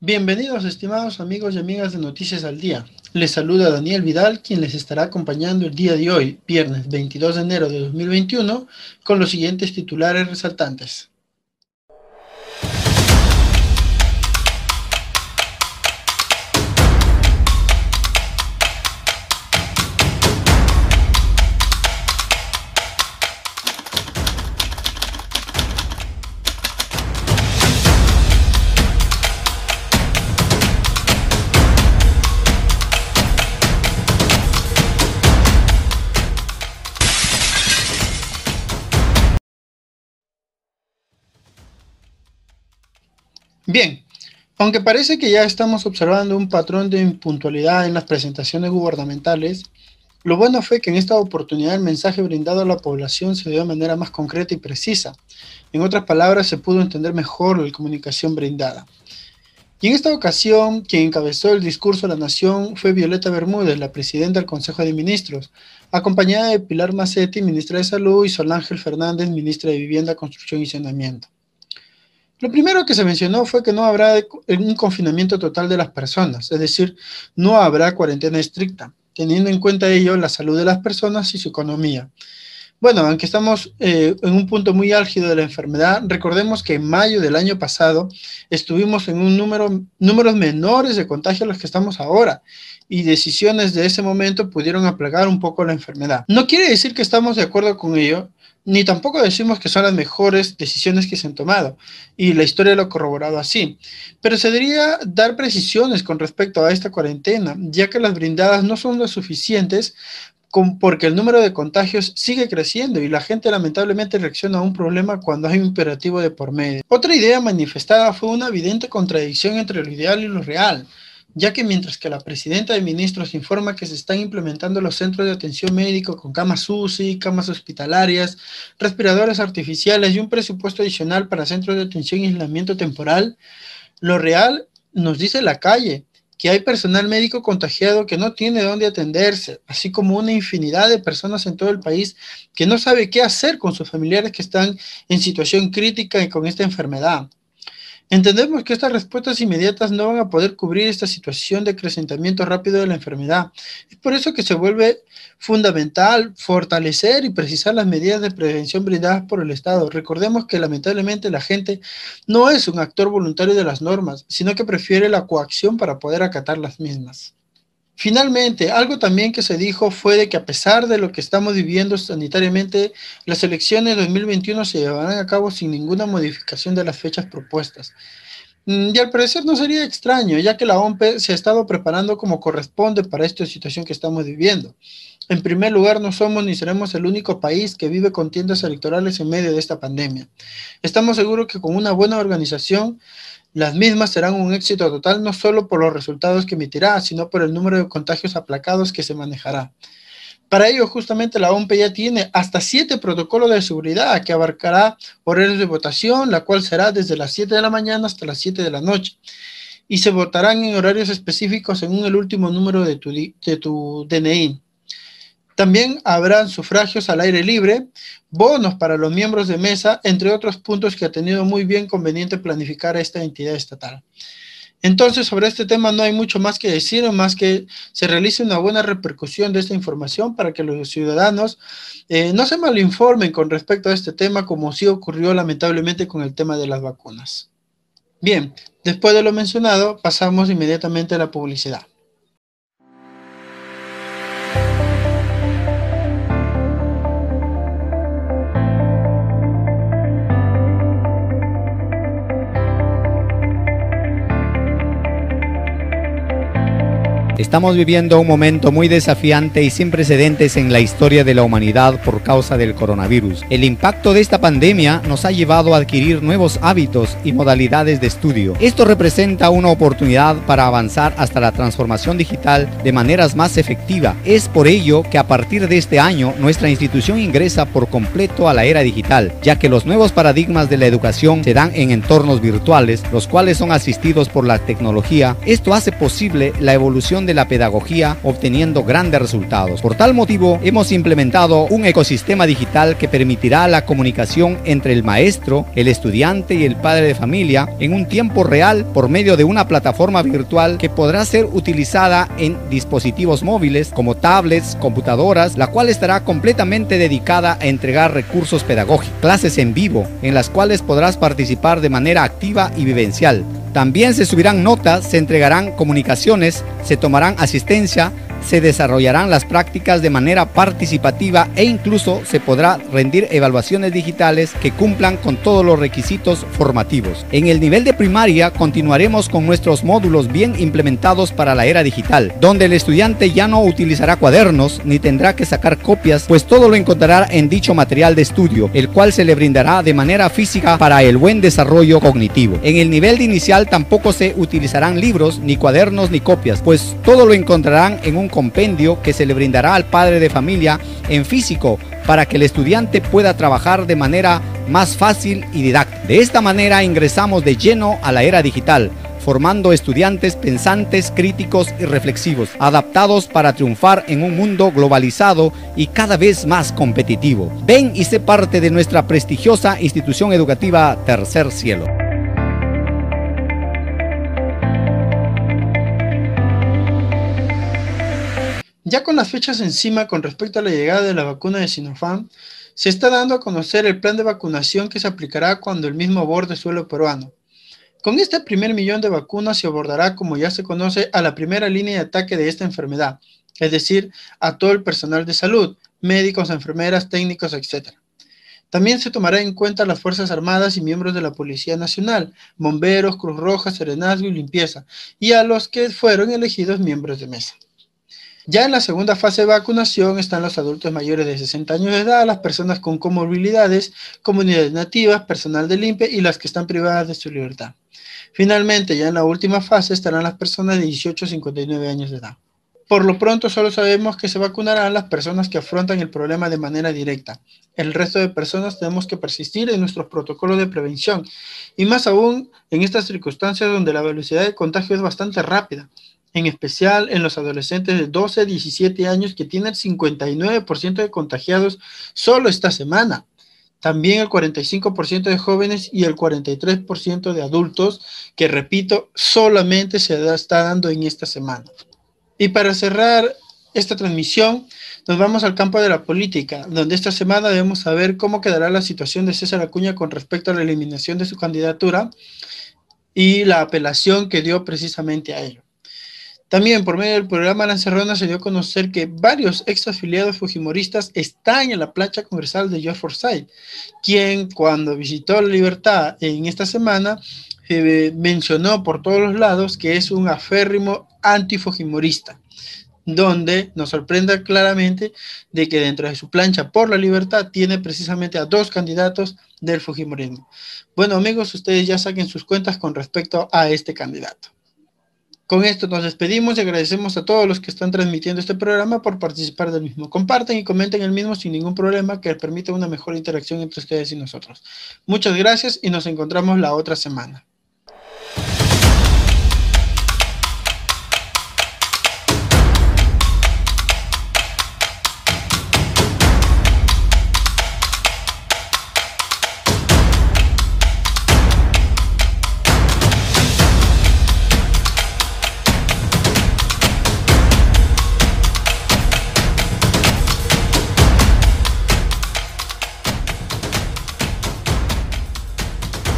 Bienvenidos estimados amigos y amigas de Noticias al Día. Les saluda Daniel Vidal, quien les estará acompañando el día de hoy, viernes 22 de enero de 2021, con los siguientes titulares resaltantes. Bien, aunque parece que ya estamos observando un patrón de impuntualidad en las presentaciones gubernamentales, lo bueno fue que en esta oportunidad el mensaje brindado a la población se dio de manera más concreta y precisa. En otras palabras, se pudo entender mejor la comunicación brindada. Y en esta ocasión, quien encabezó el discurso a la nación fue Violeta Bermúdez, la presidenta del Consejo de Ministros, acompañada de Pilar Macetti, ministra de Salud, y Sol Ángel Fernández, ministra de Vivienda, Construcción y Saneamiento. Lo primero que se mencionó fue que no habrá un confinamiento total de las personas, es decir, no habrá cuarentena estricta, teniendo en cuenta ello la salud de las personas y su economía. Bueno, aunque estamos eh, en un punto muy álgido de la enfermedad, recordemos que en mayo del año pasado estuvimos en un número, números menores de contagio a los que estamos ahora y decisiones de ese momento pudieron aplagar un poco la enfermedad. No quiere decir que estamos de acuerdo con ello, ni tampoco decimos que son las mejores decisiones que se han tomado, y la historia lo ha corroborado así. Pero se debería dar precisiones con respecto a esta cuarentena, ya que las brindadas no son lo suficientes porque el número de contagios sigue creciendo y la gente lamentablemente reacciona a un problema cuando hay un imperativo de por medio. Otra idea manifestada fue una evidente contradicción entre lo ideal y lo real ya que mientras que la presidenta de ministros informa que se están implementando los centros de atención médico con camas UCI, camas hospitalarias, respiradores artificiales y un presupuesto adicional para centros de atención y aislamiento temporal, lo real nos dice la calle que hay personal médico contagiado que no tiene dónde atenderse, así como una infinidad de personas en todo el país que no sabe qué hacer con sus familiares que están en situación crítica y con esta enfermedad. Entendemos que estas respuestas inmediatas no van a poder cubrir esta situación de crecimiento rápido de la enfermedad. Es por eso que se vuelve fundamental fortalecer y precisar las medidas de prevención brindadas por el Estado. Recordemos que lamentablemente la gente no es un actor voluntario de las normas, sino que prefiere la coacción para poder acatar las mismas. Finalmente, algo también que se dijo fue de que a pesar de lo que estamos viviendo sanitariamente, las elecciones de 2021 se llevarán a cabo sin ninguna modificación de las fechas propuestas. Mm, y al parecer no sería extraño, ya que la OMP se ha estado preparando como corresponde para esta situación que estamos viviendo. En primer lugar, no somos ni seremos el único país que vive contiendas electorales en medio de esta pandemia. Estamos seguros que con una buena organización las mismas serán un éxito total no solo por los resultados que emitirá, sino por el número de contagios aplacados que se manejará. Para ello, justamente la OMP ya tiene hasta siete protocolos de seguridad que abarcará horarios de votación, la cual será desde las 7 de la mañana hasta las 7 de la noche. Y se votarán en horarios específicos según el último número de tu, de tu DNI. También habrán sufragios al aire libre, bonos para los miembros de mesa, entre otros puntos que ha tenido muy bien conveniente planificar esta entidad estatal. Entonces, sobre este tema no hay mucho más que decir, más que se realice una buena repercusión de esta información para que los ciudadanos eh, no se malinformen con respecto a este tema, como sí ocurrió lamentablemente con el tema de las vacunas. Bien, después de lo mencionado, pasamos inmediatamente a la publicidad. Estamos viviendo un momento muy desafiante y sin precedentes en la historia de la humanidad por causa del coronavirus. El impacto de esta pandemia nos ha llevado a adquirir nuevos hábitos y modalidades de estudio. Esto representa una oportunidad para avanzar hasta la transformación digital de maneras más efectivas. Es por ello que a partir de este año nuestra institución ingresa por completo a la era digital, ya que los nuevos paradigmas de la educación se dan en entornos virtuales, los cuales son asistidos por la tecnología. Esto hace posible la evolución de la pedagogía obteniendo grandes resultados. Por tal motivo, hemos implementado un ecosistema digital que permitirá la comunicación entre el maestro, el estudiante y el padre de familia en un tiempo real por medio de una plataforma virtual que podrá ser utilizada en dispositivos móviles como tablets, computadoras, la cual estará completamente dedicada a entregar recursos pedagógicos, clases en vivo, en las cuales podrás participar de manera activa y vivencial. También se subirán notas, se entregarán comunicaciones, se tomarán asistencia, se desarrollarán las prácticas de manera participativa e incluso se podrá rendir evaluaciones digitales que cumplan con todos los requisitos formativos. En el nivel de primaria continuaremos con nuestros módulos bien implementados para la era digital, donde el estudiante ya no utilizará cuadernos ni tendrá que sacar copias, pues todo lo encontrará en dicho material de estudio, el cual se le brindará de manera física para el buen desarrollo cognitivo. En el nivel de inicial tampoco se utilizarán libros, ni cuadernos, ni copias, pues todo lo encontrarán en un compendio que se le brindará al padre de familia en físico para que el estudiante pueda trabajar de manera más fácil y didáctica. De esta manera ingresamos de lleno a la era digital, formando estudiantes pensantes, críticos y reflexivos, adaptados para triunfar en un mundo globalizado y cada vez más competitivo. Ven y sé parte de nuestra prestigiosa institución educativa Tercer Cielo. Ya con las fechas encima con respecto a la llegada de la vacuna de Sinopharm, se está dando a conocer el plan de vacunación que se aplicará cuando el mismo aborde suelo peruano. Con este primer millón de vacunas se abordará, como ya se conoce, a la primera línea de ataque de esta enfermedad, es decir, a todo el personal de salud, médicos, enfermeras, técnicos, etc. También se tomará en cuenta las Fuerzas Armadas y miembros de la Policía Nacional, bomberos, Cruz Roja, Serenazgo y limpieza, y a los que fueron elegidos miembros de mesa. Ya en la segunda fase de vacunación están los adultos mayores de 60 años de edad, las personas con comorbilidades, comunidades nativas, personal de limpia y las que están privadas de su libertad. Finalmente, ya en la última fase estarán las personas de 18 a 59 años de edad. Por lo pronto solo sabemos que se vacunarán las personas que afrontan el problema de manera directa. El resto de personas tenemos que persistir en nuestros protocolos de prevención y más aún en estas circunstancias donde la velocidad de contagio es bastante rápida en especial en los adolescentes de 12 a 17 años que tienen 59% de contagiados solo esta semana. También el 45% de jóvenes y el 43% de adultos, que repito, solamente se está dando en esta semana. Y para cerrar esta transmisión, nos vamos al campo de la política, donde esta semana debemos saber cómo quedará la situación de César Acuña con respecto a la eliminación de su candidatura y la apelación que dio precisamente a ello. También por medio del programa Lancerrona se dio a conocer que varios ex afiliados fujimoristas están en la plancha congresal de George Forsyth, quien cuando visitó la libertad en esta semana eh, mencionó por todos los lados que es un aférrimo antifujimorista, donde nos sorprende claramente de que dentro de su plancha por la libertad tiene precisamente a dos candidatos del fujimorismo. Bueno amigos, ustedes ya saquen sus cuentas con respecto a este candidato. Con esto nos despedimos y agradecemos a todos los que están transmitiendo este programa por participar del mismo. Comparten y comenten el mismo sin ningún problema que permita una mejor interacción entre ustedes y nosotros. Muchas gracias y nos encontramos la otra semana.